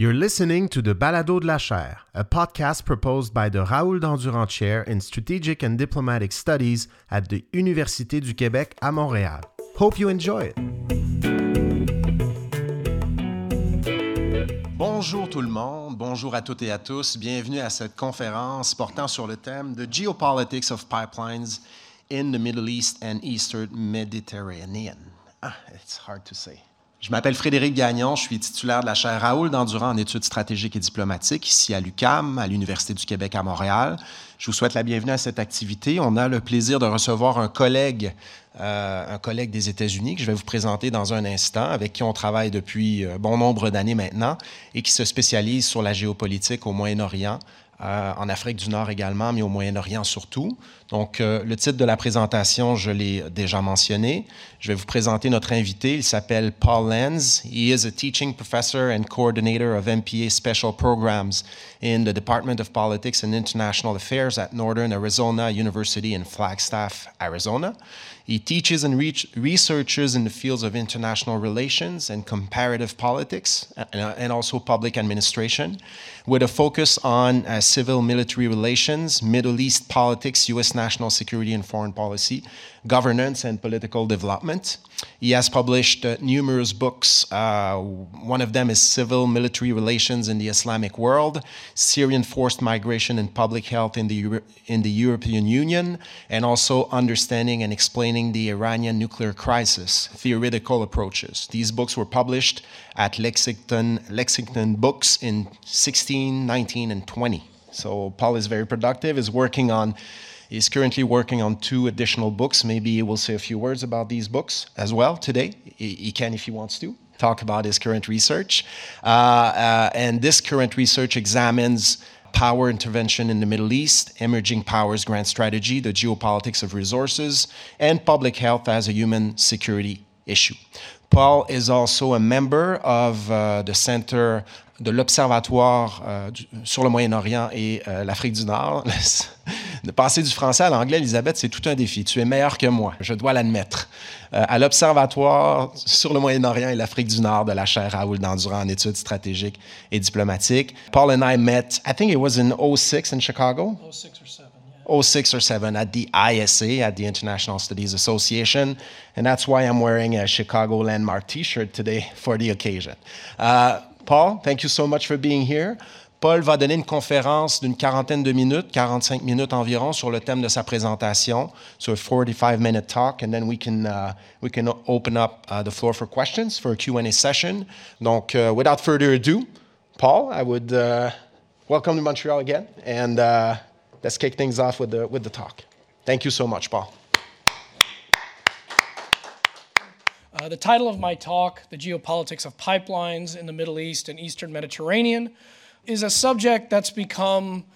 You're listening to the Balado de la Chaire, a podcast proposed by the Raoul Dandurand Chair in Strategic and Diplomatic Studies at the Université du Québec à Montréal. Hope you enjoy it. Bonjour tout le monde, bonjour à toutes et à tous. Bienvenue à cette conférence portant sur le thème The Geopolitics of Pipelines in the Middle East and Eastern Mediterranean. Ah, it's hard to say. Je m'appelle Frédéric Gagnon, je suis titulaire de la chaire Raoul Dandurand en études stratégiques et diplomatiques ici à l'UCAM, à l'Université du Québec à Montréal. Je vous souhaite la bienvenue à cette activité. On a le plaisir de recevoir un collègue, euh, un collègue des États-Unis que je vais vous présenter dans un instant, avec qui on travaille depuis euh, bon nombre d'années maintenant et qui se spécialise sur la géopolitique au Moyen-Orient, euh, en Afrique du Nord également, mais au Moyen-Orient surtout. Donc, euh, le titre de la présentation, je l'ai déjà mentionné. Je vais vous présenter notre invité. Il s'appelle Paul Lenz. He is a teaching professor and coordinator of MPA special programs in the Department of Politics and International Affairs at Northern Arizona University in Flagstaff, Arizona. He teaches and re- researches in the fields of international relations and comparative politics, and, and also public administration, with a focus on uh, civil military relations, Middle East politics, U.S. national security and foreign policy, governance, and political development. He has published uh, numerous books. Uh, one of them is Civil Military Relations in the Islamic World, Syrian Forced Migration and Public Health in the, Euro- in the European Union, and also Understanding and Explaining the Iranian Nuclear Crisis Theoretical Approaches. These books were published at Lexington, Lexington Books in 16, 19, and 20. So Paul is very productive, is working on He's currently working on two additional books. Maybe he will say a few words about these books as well today. He, can if he wants to talk about his current research. Uh, uh, and this current research examines power intervention in the Middle East, emerging powers grand strategy, the geopolitics of resources, and public health as a human security issue. Paul is also a member of uh, the Center de l'Observatoire euh, sur le Moyen-Orient et euh, l'Afrique du Nord. de passer du français à l'anglais, Elisabeth, c'est tout un défi. Tu es meilleur que moi, je dois l'admettre. Euh, à l'Observatoire sur le Moyen-Orient et l'Afrique du Nord de la chaire Raoul Dandurand en études stratégiques et diplomatiques. Paul and I met, I think it was in 06 in Chicago? 06 or 7. 06 or 7 at the ISA, at the International Studies Association. And that's why I'm wearing a Chicago Landmark t shirt today for the occasion. Uh, Paul, thank you so much for being here. Paul va donner une conférence d'une quarantaine de minutes, 45 minutes environ, sur le thème de sa présentation. So a 45-minute talk, and then we can, uh, we can open up uh, the floor for questions for a Q&A session. Donc, uh, without further ado, Paul, I would uh, welcome to Montreal again, and uh, let's kick things off with the, with the talk. Thank you so much, Paul. Uh, the title of my talk, The Geopolitics of Pipelines in the Middle East and Eastern Mediterranean, is a subject that's become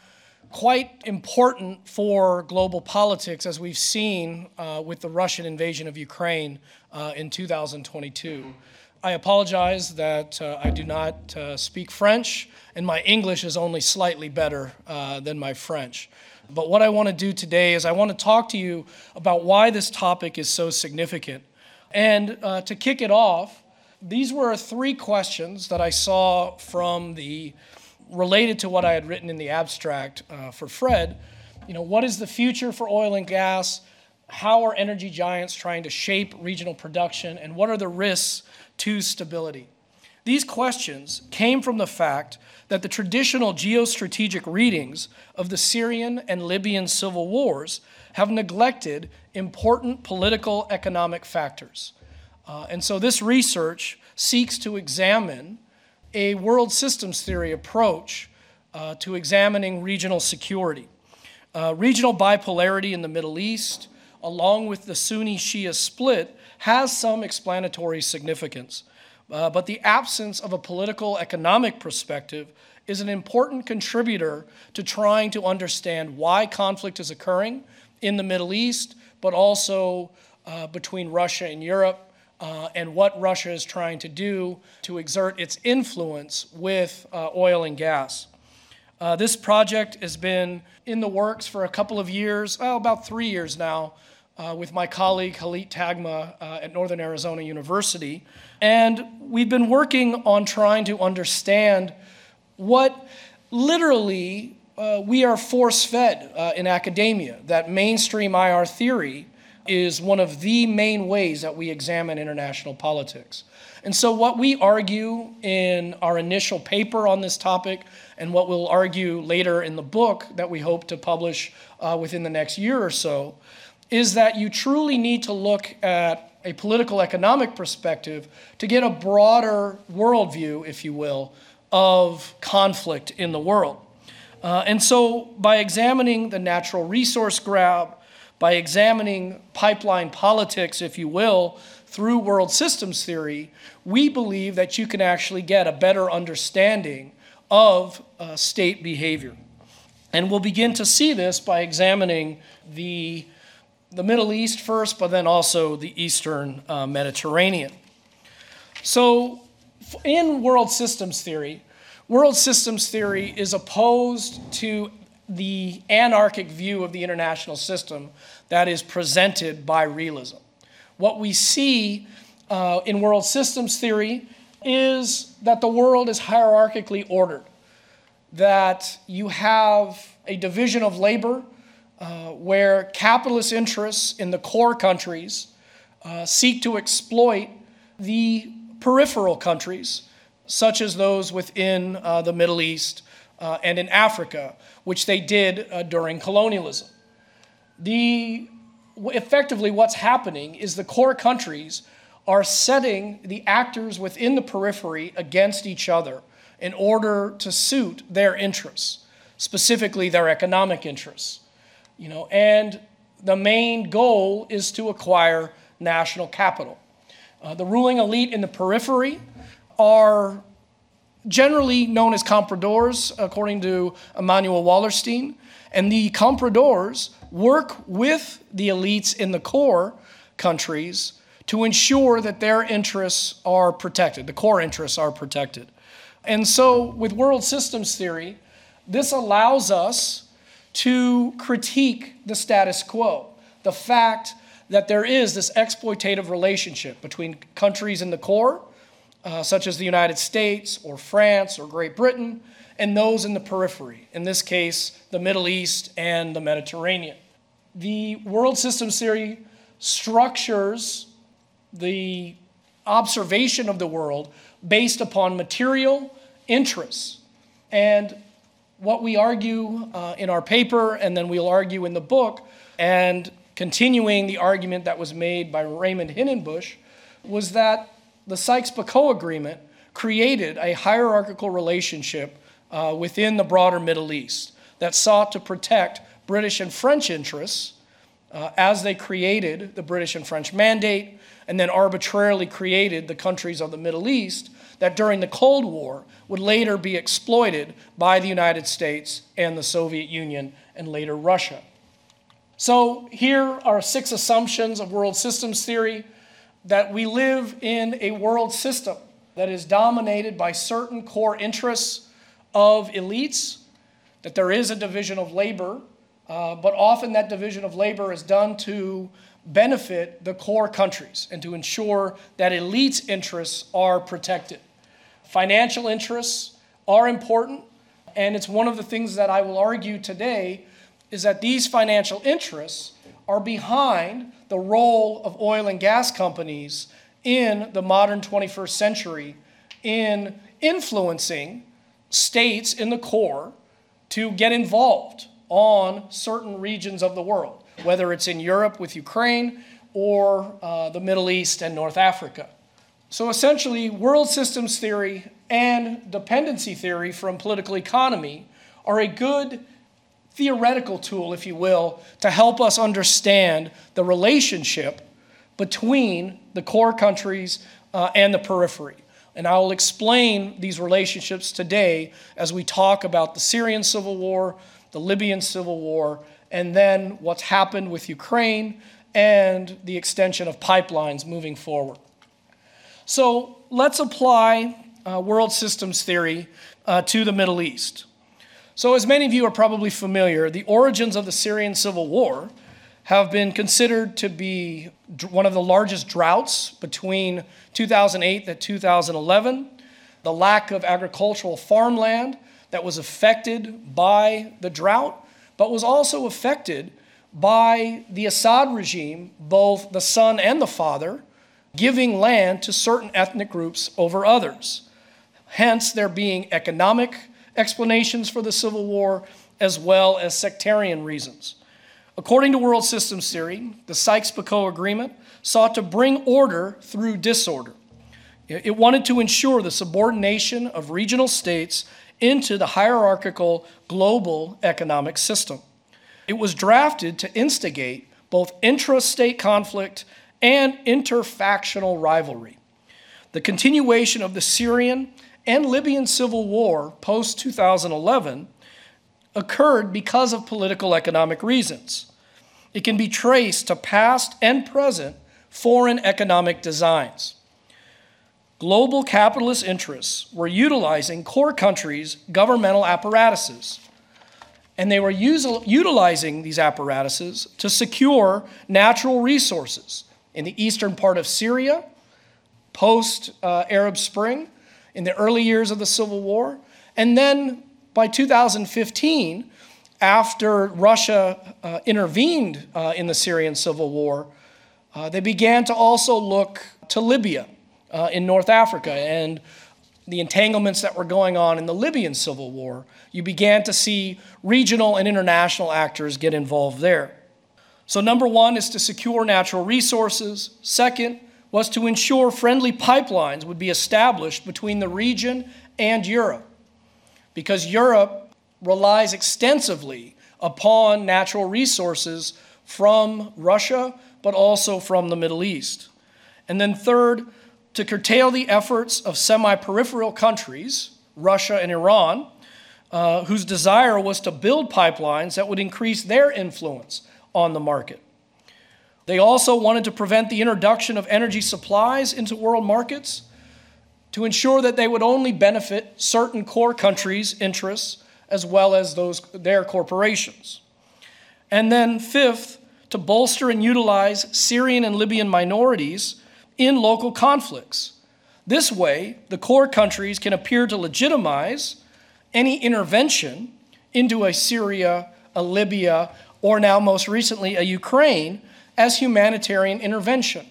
quite important for global politics, as we've seen uh, with the Russian invasion of Ukraine uh, in 2022. I apologize that uh, I do not uh, speak French, and my English is only slightly better uh, than my French. But what I want to do today is I want to talk to you about why this topic is so significant. And uh, to kick it off, these were three questions that I saw from the related to what I had written in the abstract uh, for Fred. You know, what is the future for oil and gas? How are energy giants trying to shape regional production? And what are the risks to stability? These questions came from the fact that the traditional geostrategic readings of the Syrian and Libyan civil wars have neglected important political economic factors. Uh, and so this research seeks to examine a world systems theory approach uh, to examining regional security. Uh, regional bipolarity in the Middle East, along with the Sunni Shia split, has some explanatory significance. Uh, but the absence of a political economic perspective is an important contributor to trying to understand why conflict is occurring in the Middle East, but also uh, between Russia and Europe, uh, and what Russia is trying to do to exert its influence with uh, oil and gas. Uh, this project has been in the works for a couple of years, well, about three years now, uh, with my colleague Halit Tagma uh, at Northern Arizona University. And we've been working on trying to understand what literally uh, we are force fed uh, in academia, that mainstream IR theory is one of the main ways that we examine international politics. And so, what we argue in our initial paper on this topic, and what we'll argue later in the book that we hope to publish uh, within the next year or so, is that you truly need to look at a political economic perspective to get a broader worldview, if you will, of conflict in the world. Uh, and so, by examining the natural resource grab, by examining pipeline politics, if you will, through world systems theory, we believe that you can actually get a better understanding of uh, state behavior. And we'll begin to see this by examining the, the Middle East first, but then also the Eastern uh, Mediterranean. So, in world systems theory, world systems theory is opposed to the anarchic view of the international system that is presented by realism. What we see uh, in world systems theory is that the world is hierarchically ordered, that you have a division of labor uh, where capitalist interests in the core countries uh, seek to exploit the peripheral countries, such as those within uh, the Middle East uh, and in Africa, which they did uh, during colonialism. The, effectively, what's happening is the core countries are setting the actors within the periphery against each other in order to suit their interests, specifically their economic interests. You know, and the main goal is to acquire national capital. Uh, the ruling elite in the periphery are generally known as compradors, according to Immanuel Wallerstein. And the compradors work with the elites in the core countries to ensure that their interests are protected, the core interests are protected. And so, with world systems theory, this allows us to critique the status quo, the fact that there is this exploitative relationship between countries in the core uh, such as the United States or France or Great Britain, and those in the periphery, in this case, the Middle East and the Mediterranean. The world systems theory structures the observation of the world based upon material interests. And what we argue uh, in our paper, and then we'll argue in the book, and continuing the argument that was made by Raymond Hinnebusch, was that the Sykes-Picot Agreement created a hierarchical relationship uh, within the broader Middle East that sought to protect British and French interests uh, as they created the British and French Mandate and then arbitrarily created the countries of the Middle East that during the Cold War would later be exploited by the United States and the Soviet Union and later Russia. So here are six assumptions of world systems theory that we live in a world system that is dominated by certain core interests of elites, that there is a division of labor, uh, but often that division of labor is done to benefit the core countries and to ensure that elites' interests are protected. Financial interests are important, and it's one of the things that I will argue today is that these financial interests are behind the role of oil and gas companies in the modern 21st century in influencing states in the core to get involved on certain regions of the world, whether it's in Europe with Ukraine or uh, the Middle East and North Africa. So essentially, world systems theory and dependency theory from political economy are a good theoretical tool, if you will, to help us understand the relationship between the core countries uh, and the periphery. And I will explain these relationships today as we talk about the Syrian civil war, the Libyan civil war, and then what's happened with Ukraine and the extension of pipelines moving forward. So let's apply uh, world systems theory uh, to the Middle East. So, as many of you are probably familiar, the origins of the Syrian civil war have been considered to be one of the largest droughts between 2008 and 2011. The lack of agricultural farmland that was affected by the drought, but was also affected by the Assad regime, both the son and the father, giving land to certain ethnic groups over others. Hence, there being economic explanations for the civil war as well as sectarian reasons. According to World Systems Theory, the Sykes Picot Agreement sought to bring order through disorder. It wanted to ensure the subordination of regional states into the hierarchical global economic system. It was drafted to instigate both intra-state conflict and interfactional rivalry. The continuation of the Syrian and Libyan civil war post 2011 occurred because of political economic reasons. It can be traced to past and present foreign economic designs. Global capitalist interests were utilizing core countries' governmental apparatuses, and they were utilizing these apparatuses to secure natural resources in the eastern part of Syria, post uh, Arab Spring, in the early years of the Civil War, and then by 2015, after Russia uh, intervened uh, in the Syrian civil war, uh, they began to also look to Libya uh, in North Africa and the entanglements that were going on in the Libyan civil war. You began to see regional and international actors get involved there. So, number one is to secure natural resources. Second was to ensure friendly pipelines would be established between the region and Europe. Because Europe relies extensively upon natural resources from Russia, but also from the Middle East. And then, third, to curtail the efforts of semi peripheral countries, Russia and Iran, uh, whose desire was to build pipelines that would increase their influence on the market. They also wanted to prevent the introduction of energy supplies into world markets to ensure that they would only benefit certain core countries' interests as well as those, their corporations. And then, fifth, to bolster and utilize Syrian and Libyan minorities in local conflicts. This way, the core countries can appear to legitimize any intervention into a Syria, a Libya, or now most recently a Ukraine as humanitarian intervention.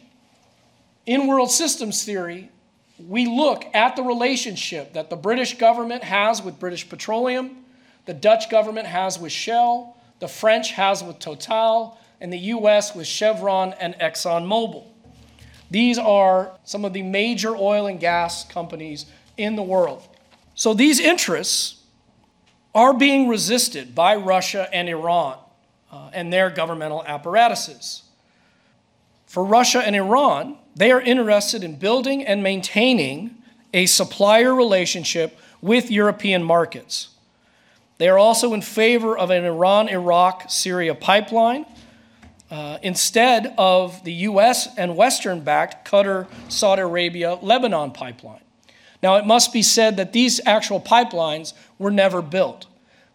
In world systems theory, we look at the relationship that the British government has with British Petroleum the Dutch government has with Shell, the French has with Total, and the US with Chevron and ExxonMobil. These are some of the major oil and gas companies in the world. So these interests are being resisted by Russia and Iran uh, and their governmental apparatuses. For Russia and Iran, they are interested in building and maintaining a supplier relationship with European markets. They are also in favor of an Iran Iraq Syria pipeline uh, instead of the US and Western backed Qatar Saudi Arabia Lebanon pipeline. Now, it must be said that these actual pipelines were never built,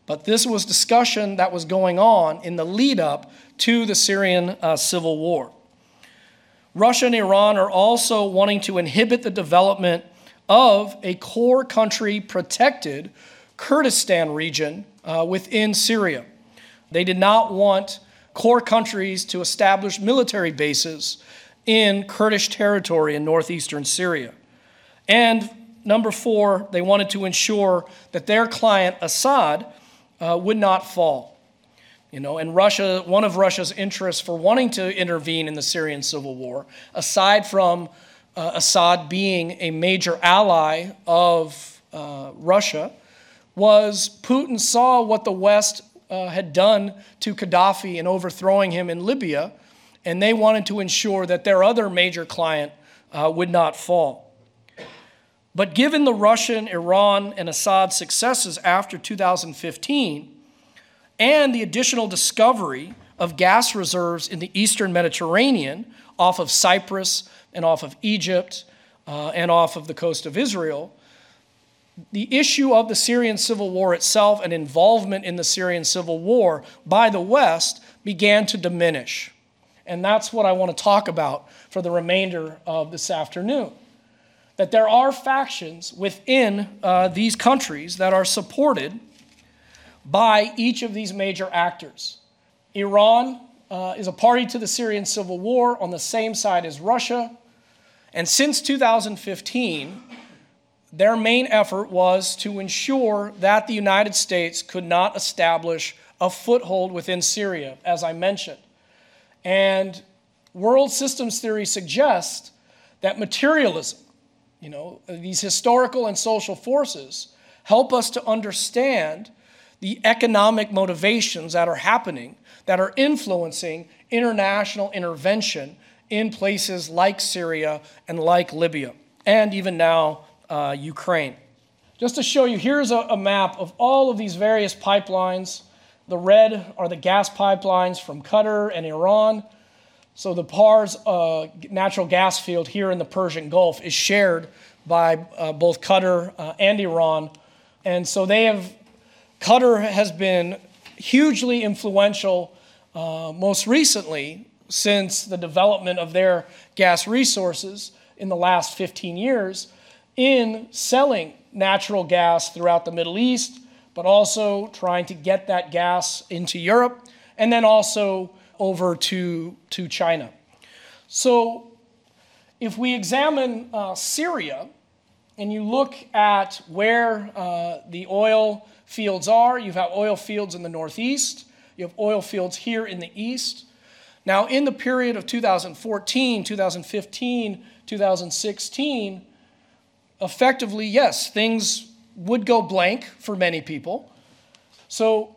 but this was discussion that was going on in the lead up to the Syrian uh, civil war. Russia and Iran are also wanting to inhibit the development of a core country protected Kurdistan region uh, within Syria. They did not want core countries to establish military bases in Kurdish territory in northeastern Syria. And number four, they wanted to ensure that their client, Assad, uh, would not fall. You know, and Russia, one of Russia's interests for wanting to intervene in the Syrian civil war, aside from uh, Assad being a major ally of uh, Russia, was Putin saw what the West uh, had done to Gaddafi in overthrowing him in Libya, and they wanted to ensure that their other major client uh, would not fall. But given the Russian, Iran, and Assad successes after 2015, and the additional discovery of gas reserves in the eastern Mediterranean off of Cyprus and off of Egypt uh, and off of the coast of Israel, the issue of the Syrian civil war itself and involvement in the Syrian civil war by the West began to diminish. And that's what I want to talk about for the remainder of this afternoon. That there are factions within uh, these countries that are supported by each of these major actors. Iran uh, is a party to the Syrian civil war on the same side as Russia. And since 2015, their main effort was to ensure that the United States could not establish a foothold within Syria, as I mentioned. And world systems theory suggests that materialism, you know, these historical and social forces, help us to understand the economic motivations that are happening that are influencing international intervention in places like Syria and like Libya, and even now uh, Ukraine. Just to show you, here's a, a map of all of these various pipelines. The red are the gas pipelines from Qatar and Iran. So the Pars uh, natural gas field here in the Persian Gulf is shared by uh, both Qatar uh, and Iran. And so they have, Qatar has been hugely influential uh, most recently since the development of their gas resources in the last 15 years in selling natural gas throughout the Middle East, but also trying to get that gas into Europe and then also over to, to China. So, if we examine uh, Syria and you look at where uh, the oil fields are, you have oil fields in the northeast, you have oil fields here in the east. Now, in the period of 2014, 2015, 2016, effectively, yes, things would go blank for many people. So,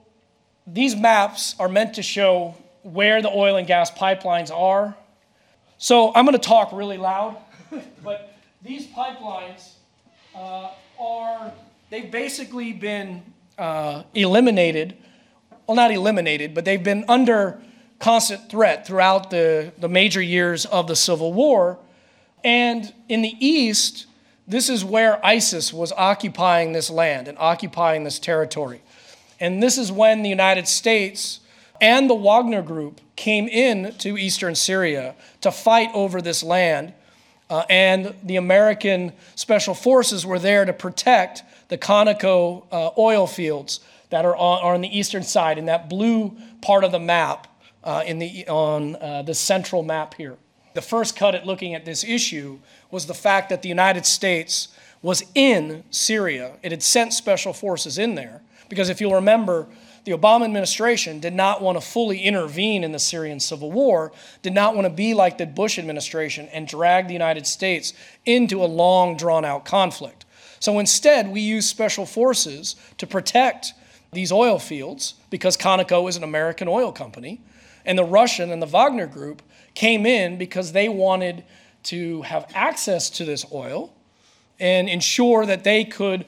these maps are meant to show where the oil and gas pipelines are. So, I'm going to talk really loud, but these pipelines uh, are, they've basically been uh, eliminated well, not eliminated, but they've been under constant threat throughout the, the major years of the Civil War. And in the East, this is where ISIS was occupying this land and occupying this territory. And this is when the United States and the Wagner Group came in to eastern Syria to fight over this land. Uh, and the American Special Forces were there to protect the Conoco uh, oil fields that are on, are on the eastern side in that blue part of the map uh, in the, on uh, the central map here. The first cut at looking at this issue was the fact that the United States was in Syria. It had sent special forces in there because if you'll remember, the Obama administration did not want to fully intervene in the Syrian civil war, did not want to be like the Bush administration and drag the United States into a long, drawn out conflict. So instead, we used special forces to protect these oil fields because Conoco is an American oil company. And the Russian and the Wagner group came in because they wanted to have access to this oil and ensure that they could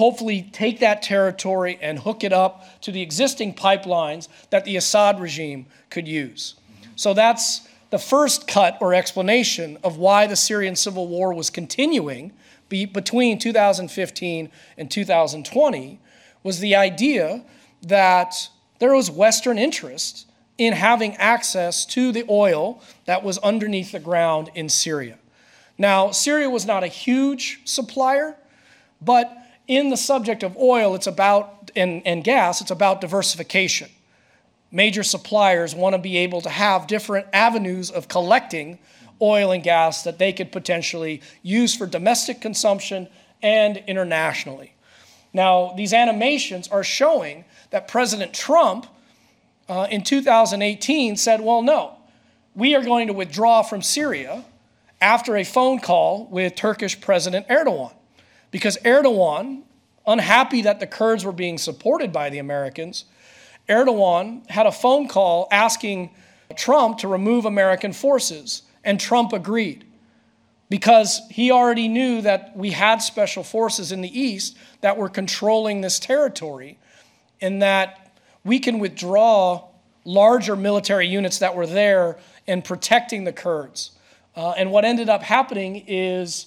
hopefully take that territory and hook it up to the existing pipelines that the Assad regime could use. So that's the first cut or explanation of why the Syrian civil war was continuing between 2015 and 2020 was the idea that there was Western interest in having access to the oil that was underneath the ground in Syria. Now, Syria was not a huge supplier, but in the subject of oil, it's about, and, and gas, it's about diversification. Major suppliers want to be able to have different avenues of collecting oil and gas that they could potentially use for domestic consumption and internationally. Now, these animations are showing that President Trump uh, in 2018 said, well, no, we are going to withdraw from Syria after a phone call with Turkish President Erdogan. Because Erdogan, unhappy that the Kurds were being supported by the Americans, Erdogan had a phone call asking Trump to remove American forces, and Trump agreed because he already knew that we had special forces in the east that were controlling this territory and that we can withdraw larger military units that were there and protecting the Kurds. Uh, and what ended up happening is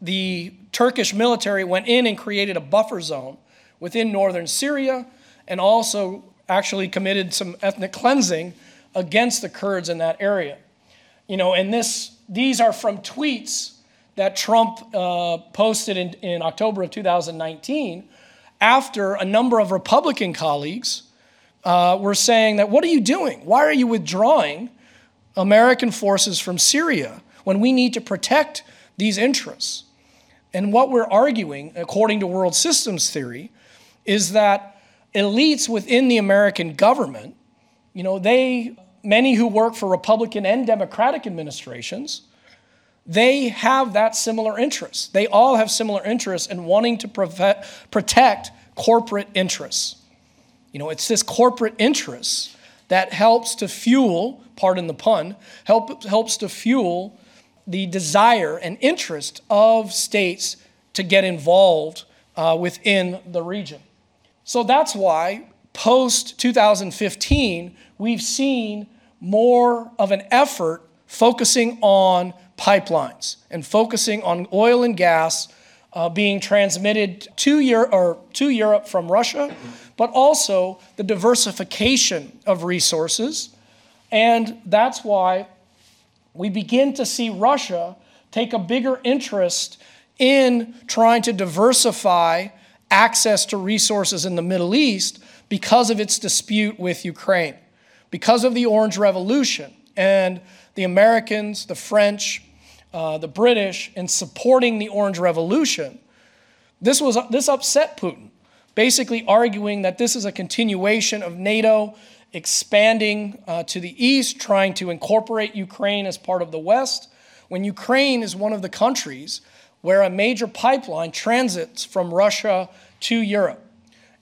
the Turkish military went in and created a buffer zone within northern Syria and also actually committed some ethnic cleansing against the Kurds in that area. You know, and this, these are from tweets that Trump uh, posted in, in October of 2019 after a number of Republican colleagues uh, were saying that, What are you doing? Why are you withdrawing American forces from Syria when we need to protect these interests? And what we're arguing, according to world systems theory, is that elites within the American government, you know, they, many who work for Republican and Democratic administrations, they have that similar interest. They all have similar interests in wanting to protect corporate interests. You know, it's this corporate interest that helps to fuel, pardon the pun, help, helps to fuel the desire and interest of states to get involved uh, within the region. So that's why post 2015, we've seen more of an effort focusing on pipelines and focusing on oil and gas uh, being transmitted to, Euro- or to Europe from Russia, but also the diversification of resources. And that's why we begin to see Russia take a bigger interest in trying to diversify access to resources in the Middle East because of its dispute with Ukraine, because of the Orange Revolution. And the Americans, the French, uh, the British in supporting the Orange Revolution, this, was, this upset Putin, basically arguing that this is a continuation of NATO expanding uh, to the east, trying to incorporate Ukraine as part of the West, when Ukraine is one of the countries where a major pipeline transits from Russia to Europe.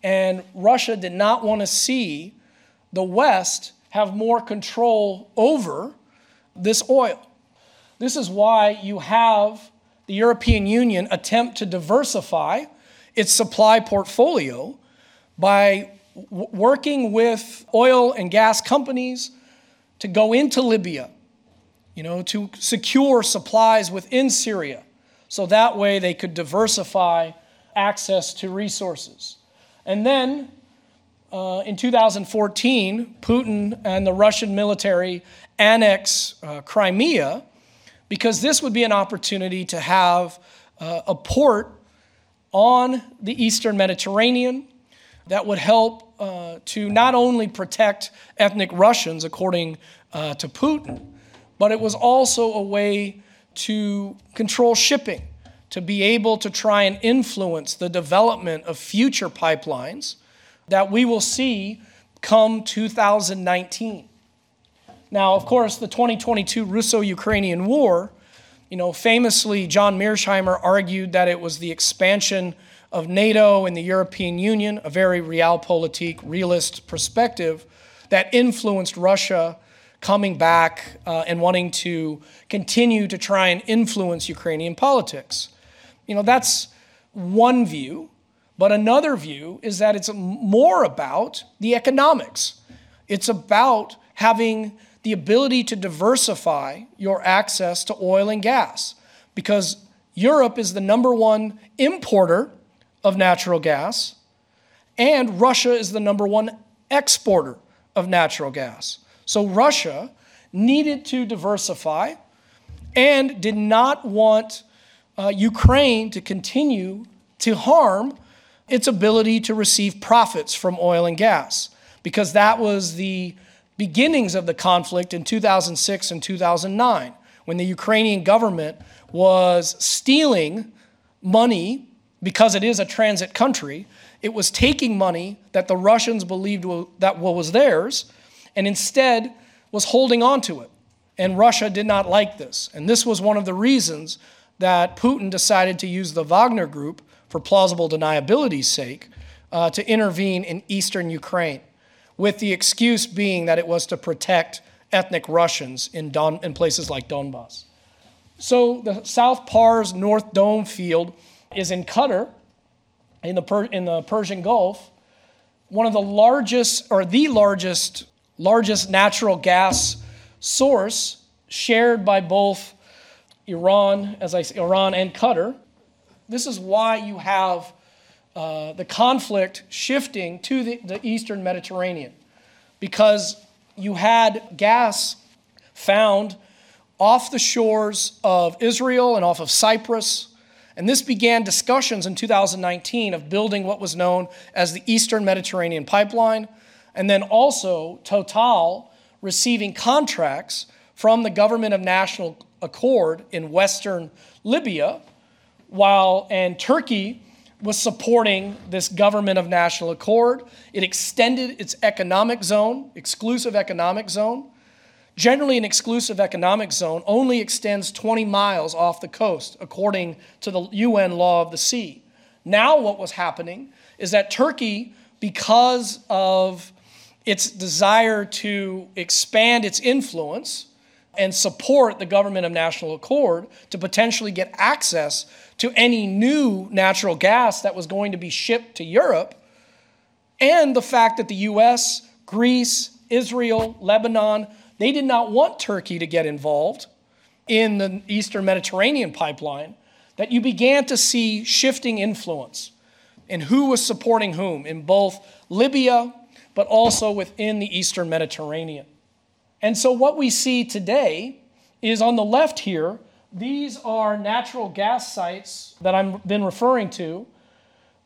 And Russia did not want to see the West have more control over this oil. This is why you have the European Union attempt to diversify its supply portfolio by working with oil and gas companies to go into Libya, you know, to secure supplies within Syria. So that way they could diversify access to resources. And then uh, in 2014, Putin and the Russian military annex uh, Crimea because this would be an opportunity to have uh, a port on the eastern Mediterranean that would help uh, to not only protect ethnic Russians, according uh, to Putin, but it was also a way to control shipping, to be able to try and influence the development of future pipelines that we will see come 2019. Now, of course, the 2022 Russo Ukrainian War, you know, famously, John Mearsheimer argued that it was the expansion of NATO and the European Union, a very realpolitik, realist perspective, that influenced Russia coming back uh, and wanting to continue to try and influence Ukrainian politics. You know, that's one view, but another view is that it's more about the economics. It's about having the ability to diversify your access to oil and gas because Europe is the number one importer of natural gas, and Russia is the number one exporter of natural gas. So Russia needed to diversify and did not want uh, Ukraine to continue to harm its ability to receive profits from oil and gas because that was the beginnings of the conflict in 2006 and 2009 when the Ukrainian government was stealing money because it is a transit country. It was taking money that the Russians believed that was theirs and instead was holding on to it. And Russia did not like this. And this was one of the reasons that Putin decided to use the Wagner Group for plausible deniability's sake uh, to intervene in eastern Ukraine with the excuse being that it was to protect ethnic Russians in, Don, in places like Donbass. So the South Pars North Dome field is in Qatar, in the, per, in the Persian Gulf, one of the largest, or the largest, largest natural gas source shared by both Iran, as I say, Iran and Qatar. this is why you have uh, the conflict shifting to the, the eastern Mediterranean, because you had gas found off the shores of Israel and off of Cyprus. And this began discussions in 2019 of building what was known as the Eastern Mediterranean Pipeline, and then also Total receiving contracts from the government of national accord in western Libya, while and Turkey was supporting this government of national accord. It extended its economic zone, exclusive economic zone. Generally, an exclusive economic zone only extends 20 miles off the coast, according to the UN law of the sea. Now, what was happening is that Turkey, because of its desire to expand its influence and support the government of national accord to potentially get access to any new natural gas that was going to be shipped to Europe, and the fact that the US, Greece, Israel, Lebanon, they did not want Turkey to get involved in the Eastern Mediterranean pipeline, that you began to see shifting influence in who was supporting whom in both Libya, but also within the Eastern Mediterranean. And so, what we see today is on the left here, these are natural gas sites that I've been referring to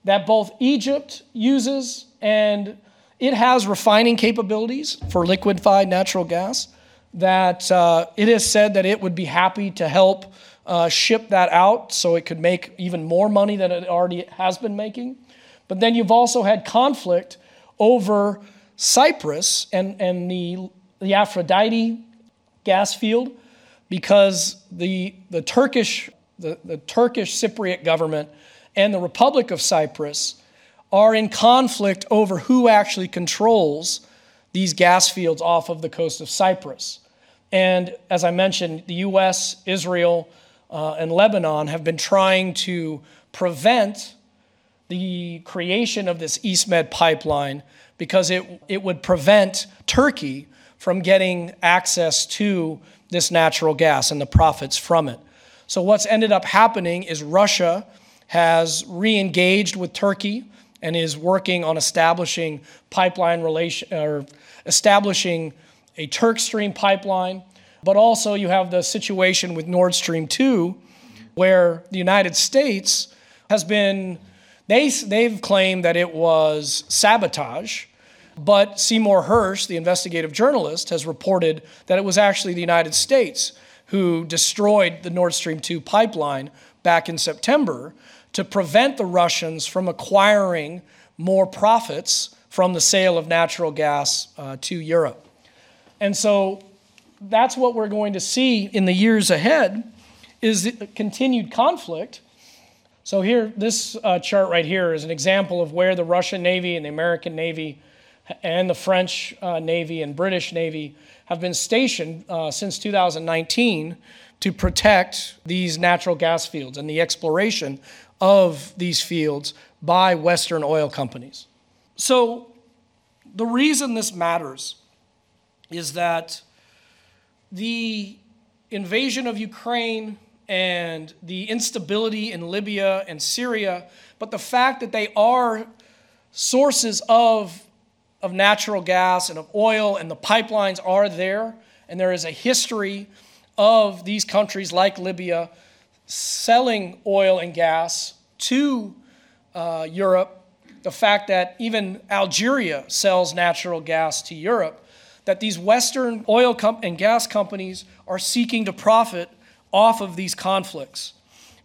that both Egypt uses and it has refining capabilities for liquefied natural gas. That uh, it is said that it would be happy to help uh, ship that out so it could make even more money than it already has been making. But then you've also had conflict over Cyprus and, and the, the Aphrodite gas field because the, the Turkish the, the Turkish Cypriot government and the Republic of Cyprus are in conflict over who actually controls these gas fields off of the coast of Cyprus. And as I mentioned, the US, Israel, uh, and Lebanon have been trying to prevent the creation of this East Med pipeline because it, it would prevent Turkey from getting access to this natural gas and the profits from it. So, what's ended up happening is Russia has re engaged with Turkey and is working on establishing pipeline relation or establishing a Turk Stream pipeline. But also, you have the situation with Nord Stream 2, where the United States has been, they, they've claimed that it was sabotage. But Seymour Hersh, the investigative journalist, has reported that it was actually the United States who destroyed the Nord Stream 2 pipeline back in September to prevent the Russians from acquiring more profits from the sale of natural gas uh, to Europe. And so that's what we're going to see in the years ahead is continued conflict. So here, this uh, chart right here is an example of where the Russian Navy and the American Navy and the French uh, Navy and British Navy have been stationed uh, since 2019 to protect these natural gas fields and the exploration of these fields by Western oil companies. So, the reason this matters is that the invasion of Ukraine and the instability in Libya and Syria, but the fact that they are sources of, of natural gas and of oil, and the pipelines are there, and there is a history of these countries like Libya selling oil and gas to uh, Europe, the fact that even Algeria sells natural gas to Europe, that these Western oil and gas companies are seeking to profit off of these conflicts.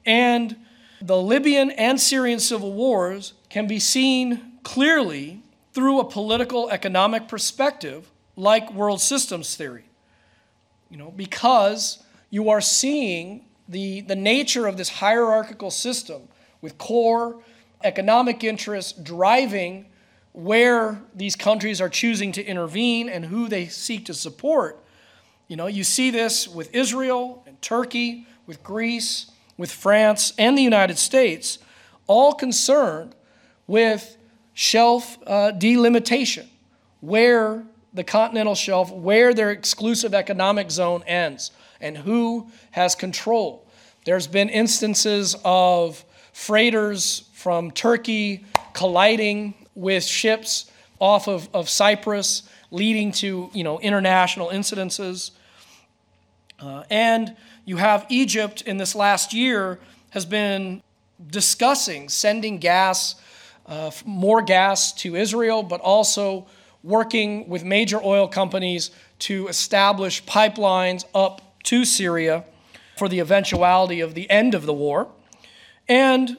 And the Libyan and Syrian civil wars can be seen clearly through a political economic perspective like world systems theory. You know, because you are seeing the, the nature of this hierarchical system with core economic interests driving where these countries are choosing to intervene and who they seek to support. You know, you see this with Israel and Turkey, with Greece, with France, and the United States, all concerned with shelf uh, delimitation, where the continental shelf, where their exclusive economic zone ends, and who has control. There's been instances of freighters from Turkey colliding with ships off of, of Cyprus, leading to you know, international incidences. Uh, and you have Egypt in this last year has been discussing sending gas, uh, more gas to Israel, but also working with major oil companies to establish pipelines up to Syria for the eventuality of the end of the war. And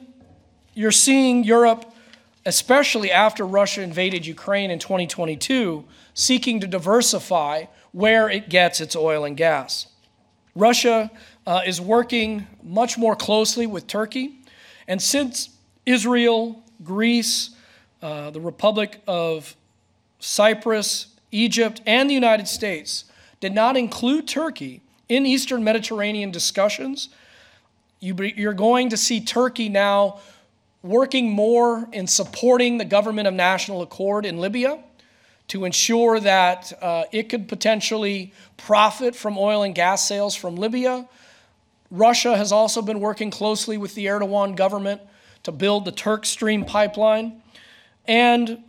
you're seeing Europe, especially after Russia invaded Ukraine in 2022, seeking to diversify where it gets its oil and gas. Russia uh, is working much more closely with Turkey. And since Israel, Greece, uh, the Republic of Cyprus, Egypt, and the United States did not include Turkey in Eastern Mediterranean discussions, you, are going to see Turkey now working more in supporting the government of national accord in Libya to ensure that uh, it could potentially profit from oil and gas sales from Libya. Russia has also been working closely with the Erdogan government to build the Turk Stream pipeline. And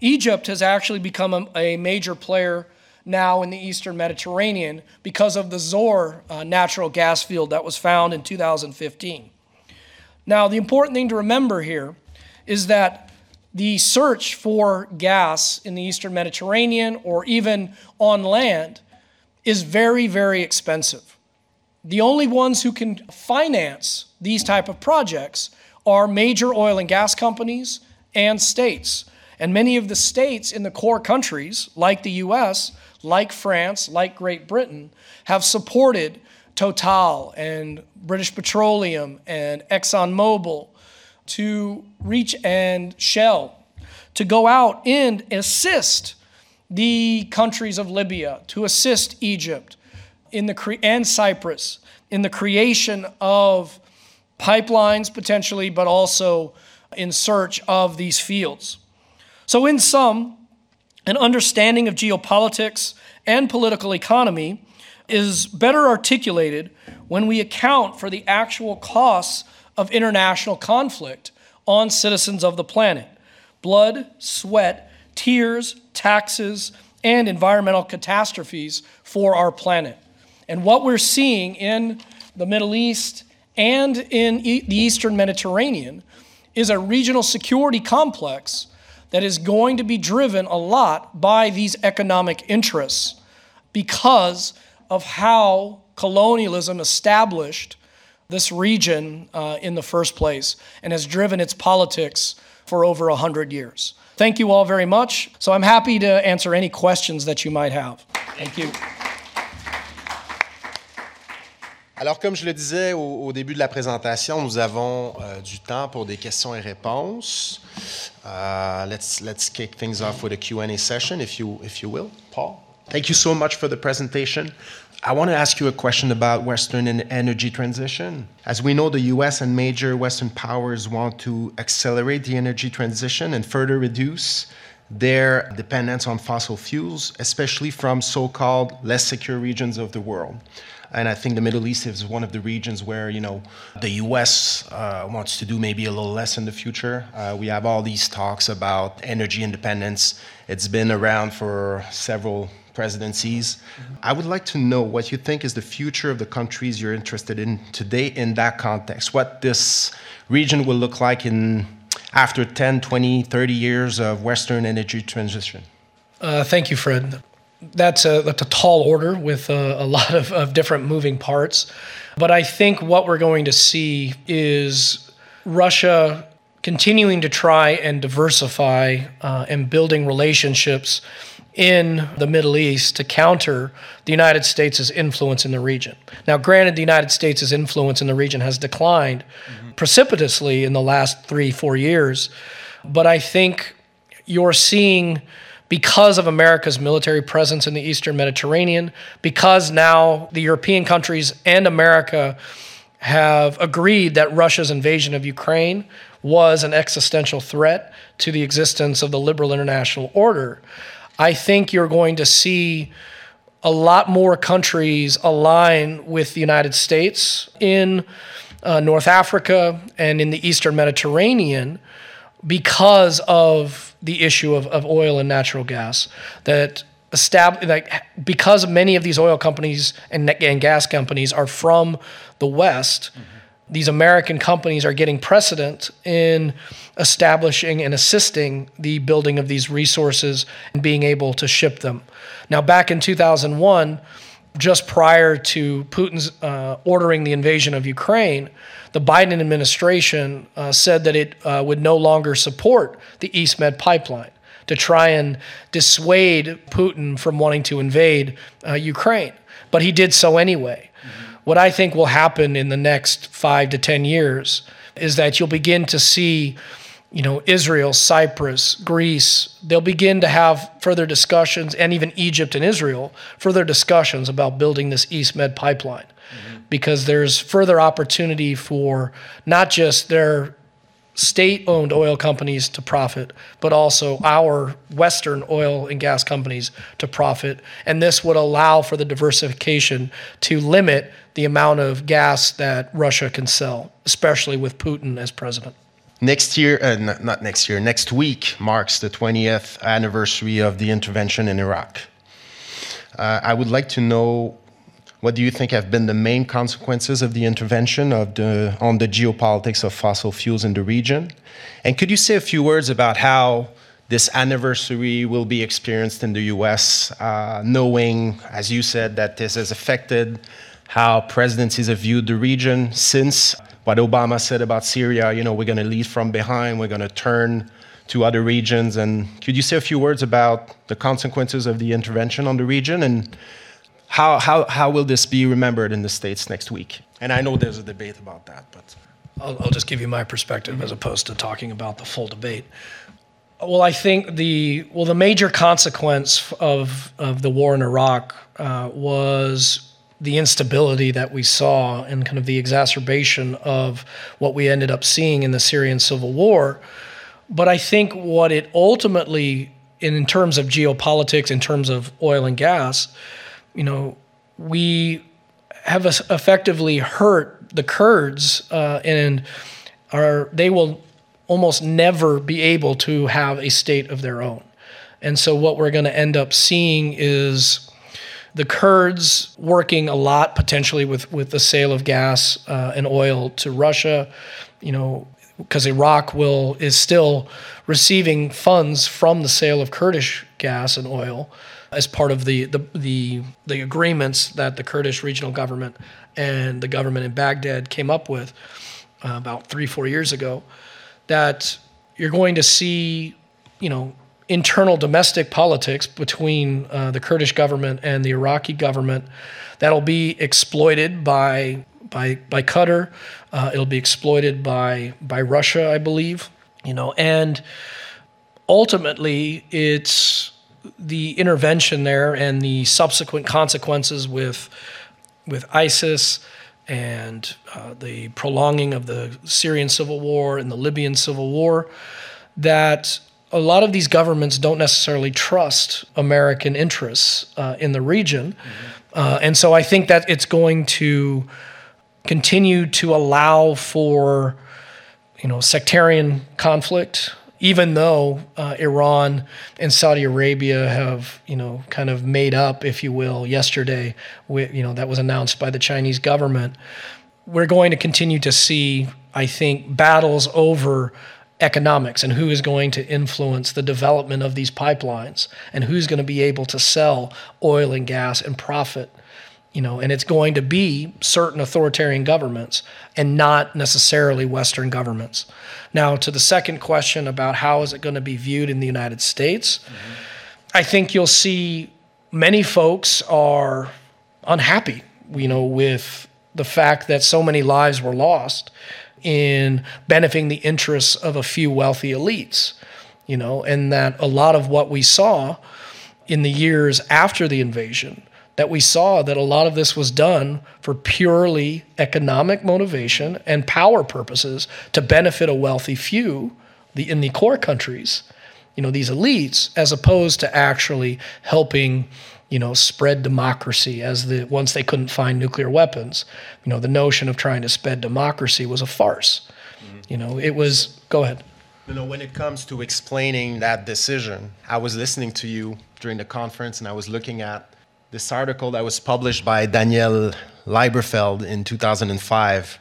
Egypt has actually become a, a major player now in the eastern Mediterranean because of the Zohr uh, natural gas field that was found in 2015. Now, the important thing to remember here is that the search for gas in the eastern Mediterranean or even on land is very, very expensive. The only ones who can finance these type of projects are major oil and gas companies and states. And many of the states in the core countries, like the US, like France, like Great Britain, have supported Total and British Petroleum and ExxonMobil to reach and Shell to go out and assist the countries of Libya, to assist Egypt in the and Cyprus in the creation of pipelines potentially, but also in search of these fields. So, in sum, an understanding of geopolitics and political economy is better articulated when we account for the actual costs of international conflict on citizens of the planet blood, sweat, tears, taxes, and environmental catastrophes for our planet. And what we're seeing in the Middle East and in the Eastern Mediterranean is a regional security complex that is going to be driven a lot by these economic interests because of how colonialism established this region uh, in the first place and has driven its politics for over 100 years. Thank you all very much. So I'm happy to answer any questions that you might have. Thank you. Alors, comme je le disais au, début de la présentation, nous avons euh, du temps pour des questions et réponses. Uh, let's let's kick things off with a Q&A session, if you if you will, Paul? Thank you so much for the presentation. I want to ask you a question about Western energy transition. As we know, the US and major Western powers want to accelerate the energy transition and further reduce their dependence on fossil fuels, especially from so called less secure regions of the world. And I think the Middle East is one of the regions where you know the U.S. Uh, wants to do maybe a little less in the future. Uh, we have all these talks about energy independence. It's been around for several presidencies. I would like to know what you think is the future of the countries you're interested in today in that context. What this region will look like in after 10, 20, 30 years of Western energy transition. Uh, thank you, Fred that's a that's a tall order with a, a lot of, of different moving parts. But I think what we're going to see is Russia continuing to try and diversify uh, and building relationships in the Middle East to counter the United States' influence in the region. Now, granted, the United States' influence in the region has declined mm-hmm. precipitously in the last three, four years, but I think you're seeing because of America's military presence in the Eastern Mediterranean, because now the European countries and America have agreed that Russia's invasion of Ukraine was an existential threat to the existence of the liberal international order, I think you're going to see a lot more countries align with the United States in uh, North Africa and in the Eastern Mediterranean because of the issue of, of oil and natural gas. That estab- like because many of these oil companies and, and gas companies are from the West, mm-hmm. these American companies are getting precedent in establishing and assisting the building of these resources and being able to ship them. Now, back in 2001, just prior to Putin's uh, ordering the invasion of Ukraine, the Biden administration uh, said that it uh, would no longer support the East Med pipeline to try and dissuade Putin from wanting to invade uh, Ukraine. But he did so anyway. Mm-hmm. What I think will happen in the next five to 10 years is that you'll begin to see you know, Israel, Cyprus, Greece, they'll begin to have further discussions, and even Egypt and Israel, further discussions about building this East Med pipeline. Because there's further opportunity for not just their state owned oil companies to profit, but also our Western oil and gas companies to profit. And this would allow for the diversification to limit the amount of gas that Russia can sell, especially with Putin as president. Next year, uh, not next year, next week marks the 20th anniversary of the intervention in Iraq. Uh, I would like to know what do you think have been the main consequences of the intervention of the, on the geopolitics of fossil fuels in the region? And could you say a few words about how this anniversary will be experienced in the US, uh, knowing, as you said, that this has affected how presidencies have viewed the region since what Obama said about Syria, you know, we're going to lead from behind, we're going to turn to other regions. And could you say a few words about the consequences of the intervention on the region and how, how, how will this be remembered in the States next week? And I know there's a debate about that, but. I'll, I'll just give you my perspective as opposed to talking about the full debate. Well, I think the well the major consequence of of the war in Iraq uh, was the instability that we saw and kind of the exacerbation of what we ended up seeing in the Syrian civil war. But I think what it ultimately, in, in terms of geopolitics, in terms of oil and gas, you know, we have effectively hurt the Kurds, uh, and are they will almost never be able to have a state of their own. And so, what we're going to end up seeing is the Kurds working a lot potentially with, with the sale of gas uh, and oil to Russia, you know, because Iraq will is still receiving funds from the sale of Kurdish gas and oil as part of the the the, the agreements that the Kurdish regional government and the government in Baghdad came up with uh, about three four years ago. That you're going to see, you know, internal domestic politics between uh, the Kurdish government and the Iraqi government that'll be exploited by by by Qatar. Uh, it'll be exploited by by Russia, I believe. You know, and ultimately, it's the intervention there and the subsequent consequences with with ISIS and uh, the prolonging of the Syrian civil war and the Libyan civil war that a lot of these governments don't necessarily trust American interests uh, in the region. Mm-hmm. Uh, and so I think that it's going to continue to allow for, you know, sectarian conflict, even though uh, Iran and Saudi Arabia have, you know, kind of made up, if you will, yesterday, you know, that was announced by the Chinese government. We're going to continue to see, I think, battles over economics and who is going to influence the development of these pipelines and who's going to be able to sell oil and gas and profit you know and it's going to be certain authoritarian governments and not necessarily western governments now to the second question about how is it going to be viewed in the united states mm-hmm. i think you'll see many folks are unhappy you know with the fact that so many lives were lost in benefiting the interests of a few wealthy elites, you know, and that a lot of what we saw in the years after the invasion, that we saw that a lot of this was done for purely economic motivation and power purposes to benefit a wealthy few the, in the core countries you know, these elites, as opposed to actually helping you know, spread democracy as the once they couldn't find nuclear weapons. You know, the notion of trying to spread democracy was a farce. Mm-hmm. You know, it was. Go ahead. You know, when it comes to explaining that decision, I was listening to you during the conference, and I was looking at this article that was published by Daniel Lieberfeld in 2005,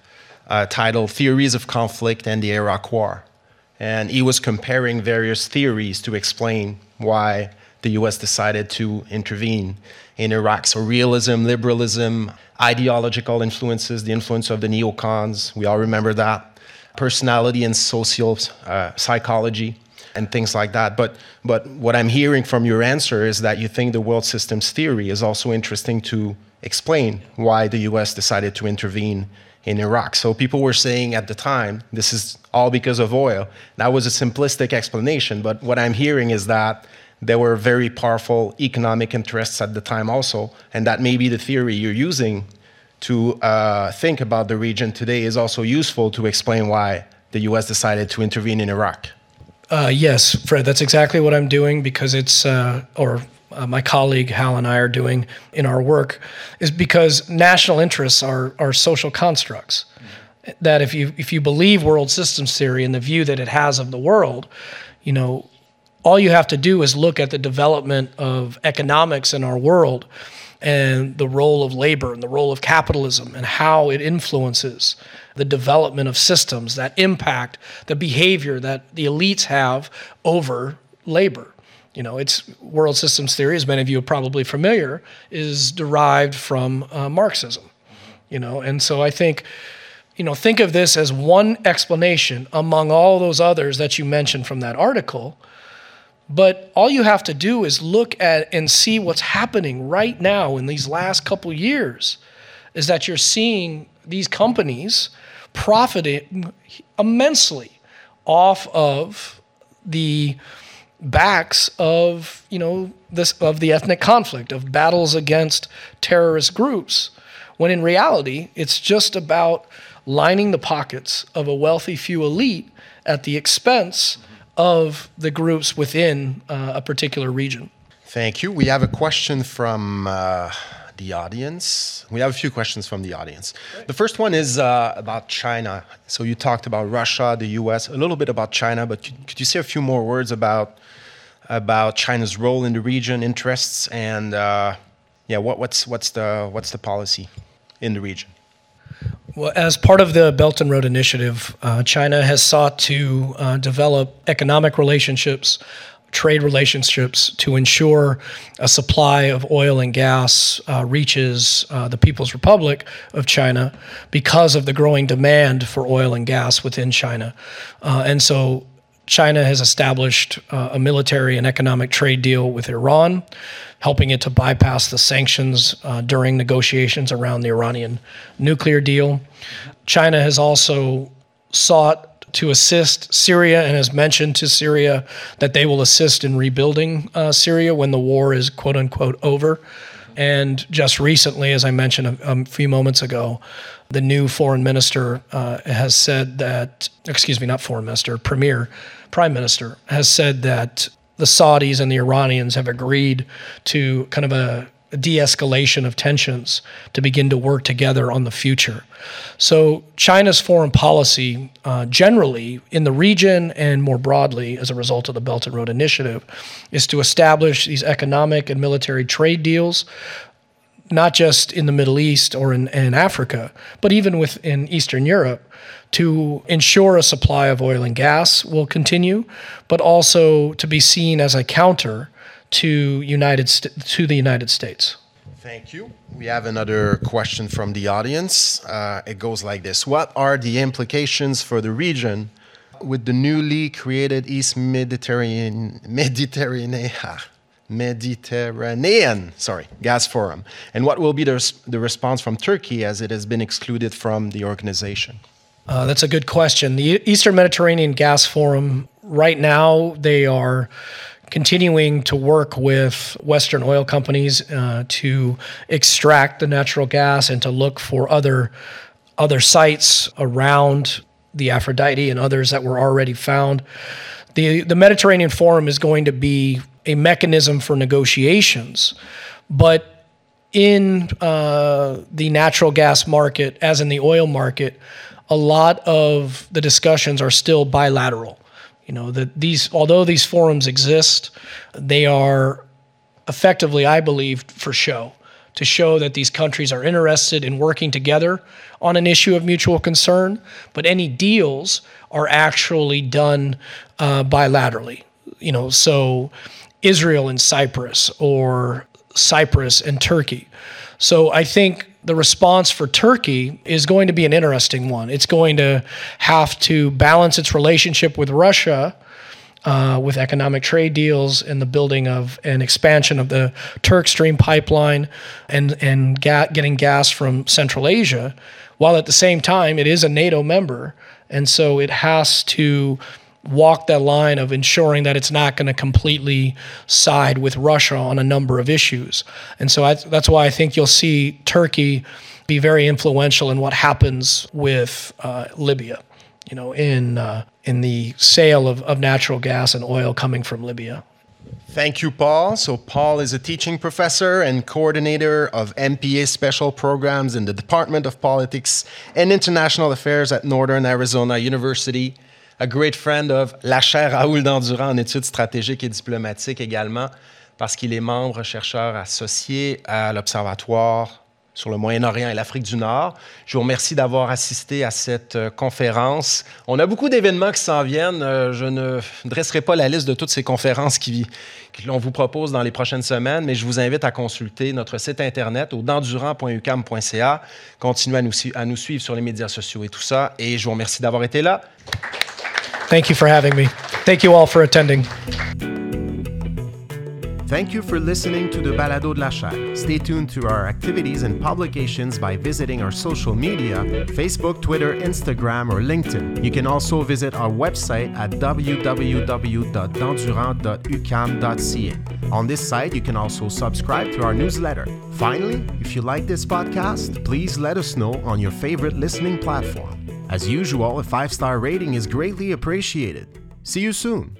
uh, titled "Theories of Conflict and the Iraq War," and he was comparing various theories to explain why the US decided to intervene in Iraq. So, realism, liberalism, ideological influences, the influence of the neocons, we all remember that, personality and social uh, psychology, and things like that. But, but what I'm hearing from your answer is that you think the world systems theory is also interesting to explain why the US decided to intervene in Iraq. So people were saying at the time, this is all because of oil. That was a simplistic explanation, but what I'm hearing is that there were very powerful economic interests at the time also, and that maybe the theory you're using to uh, think about the region today is also useful to explain why the U.S. decided to intervene in Iraq. Uh, yes, Fred, that's exactly what I'm doing because it's, uh, or uh, my colleague Hal and I are doing in our work, is because national interests are, are social constructs. Mm-hmm. That if you if you believe world systems theory and the view that it has of the world, you know, all you have to do is look at the development of economics in our world and the role of labor and the role of capitalism and how it influences the development of systems that impact the behavior that the elites have over labor. You know, it's world systems theory, as many of you are probably familiar, is derived from uh, Marxism. You know, and so I think, you know, think of this as one explanation among all those others that you mentioned from that article but all you have to do is look at and see what's happening right now in these last couple years is that you're seeing these companies profiting immensely off of the backs of you know this of the ethnic conflict of battles against terrorist groups when in reality it's just about lining the pockets of a wealthy few elite at the expense of the groups within uh, a particular region. Thank you. We have a question from uh, the audience. We have a few questions from the audience. The first one is uh, about China. So you talked about Russia, the U.S., a little bit about China, but could, could you say a few more words about about China's role in the region, interests, and uh, yeah, what, what's what's the what's the policy in the region? Well, as part of the Belt and Road Initiative, uh, China has sought to uh, develop economic relationships, trade relationships to ensure a supply of oil and gas uh, reaches uh, the People's Republic of China because of the growing demand for oil and gas within China. Uh, and so China has established uh, a military and economic trade deal with Iran, helping it to bypass the sanctions uh, during negotiations around the Iranian nuclear deal. China has also sought to assist Syria and has mentioned to Syria that they will assist in rebuilding uh, Syria when the war is quote unquote over. And just recently, as I mentioned a, a few moments ago, the new foreign minister uh, has said that, excuse me, not foreign minister, premier, prime minister, has said that the Saudis and the Iranians have agreed to kind of a, de escalation of tensions to begin to work together on the future. So, China's foreign policy, uh, generally in the region and more broadly as a result of the Belt and Road Initiative, is to establish these economic and military trade deals not just in the Middle East or in, in Africa, but even within Eastern Europe, to ensure a supply of oil and gas will continue, but also to be seen as a counter to United to the United States. Thank you. We have another question from the audience. Uh, it goes like this: What are the implications for the region with the newly created East Mediterranean Mediterranean? Mediterranean, sorry, gas forum, and what will be the, the response from Turkey as it has been excluded from the organization? Uh, that's a good question. The Eastern Mediterranean Gas Forum, right now, they are continuing to work with Western oil companies uh, to extract the natural gas and to look for other other sites around the Aphrodite and others that were already found. The, the Mediterranean Forum is going to be a mechanism for negotiations, but in uh, the natural gas market, as in the oil market, a lot of the discussions are still bilateral. You know that these, although these forums exist, they are effectively, I believe, for show to show that these countries are interested in working together on an issue of mutual concern, but any deals are actually done uh, bilaterally. You know, so Israel and Cyprus or Cyprus and Turkey. So I think the response for Turkey is going to be an interesting one. It's going to have to balance its relationship with Russia uh, with economic trade deals and the building of an expansion of the Turk Stream pipeline and, and ga- getting gas from Central Asia, while at the same time it is a NATO member. And so it has to walk that line of ensuring that it's not going to completely side with Russia on a number of issues. And so I, that's why I think you'll see Turkey be very influential in what happens with uh, Libya you know, in uh, in the sale of, of natural gas and oil coming from Libya. Thank you, Paul. So, Paul is a teaching professor and coordinator of MPA special programs in the Department of Politics and International Affairs at Northern Arizona University. A great friend of la chaire Raoul Dandurand en études stratégiques et diplomatiques également, parce qu'il est membre chercheur associé à l'Observatoire sur le Moyen-Orient et l'Afrique du Nord. Je vous remercie d'avoir assisté à cette euh, conférence. On a beaucoup d'événements qui s'en viennent. Euh, je ne dresserai pas la liste de toutes ces conférences qui, l'on vous propose dans les prochaines semaines, mais je vous invite à consulter notre site Internet au dendurant.ucam.ca. Continuez à nous, à nous suivre sur les médias sociaux et tout ça. Et je vous remercie d'avoir été là. Thank you for having me. Thank you all for attending. Thank you for listening to the Balado de la Chaire. Stay tuned to our activities and publications by visiting our social media Facebook, Twitter, Instagram, or LinkedIn. You can also visit our website at www.dandurand.uqam.ca. On this site, you can also subscribe to our newsletter. Finally, if you like this podcast, please let us know on your favorite listening platform. As usual, a five star rating is greatly appreciated. See you soon.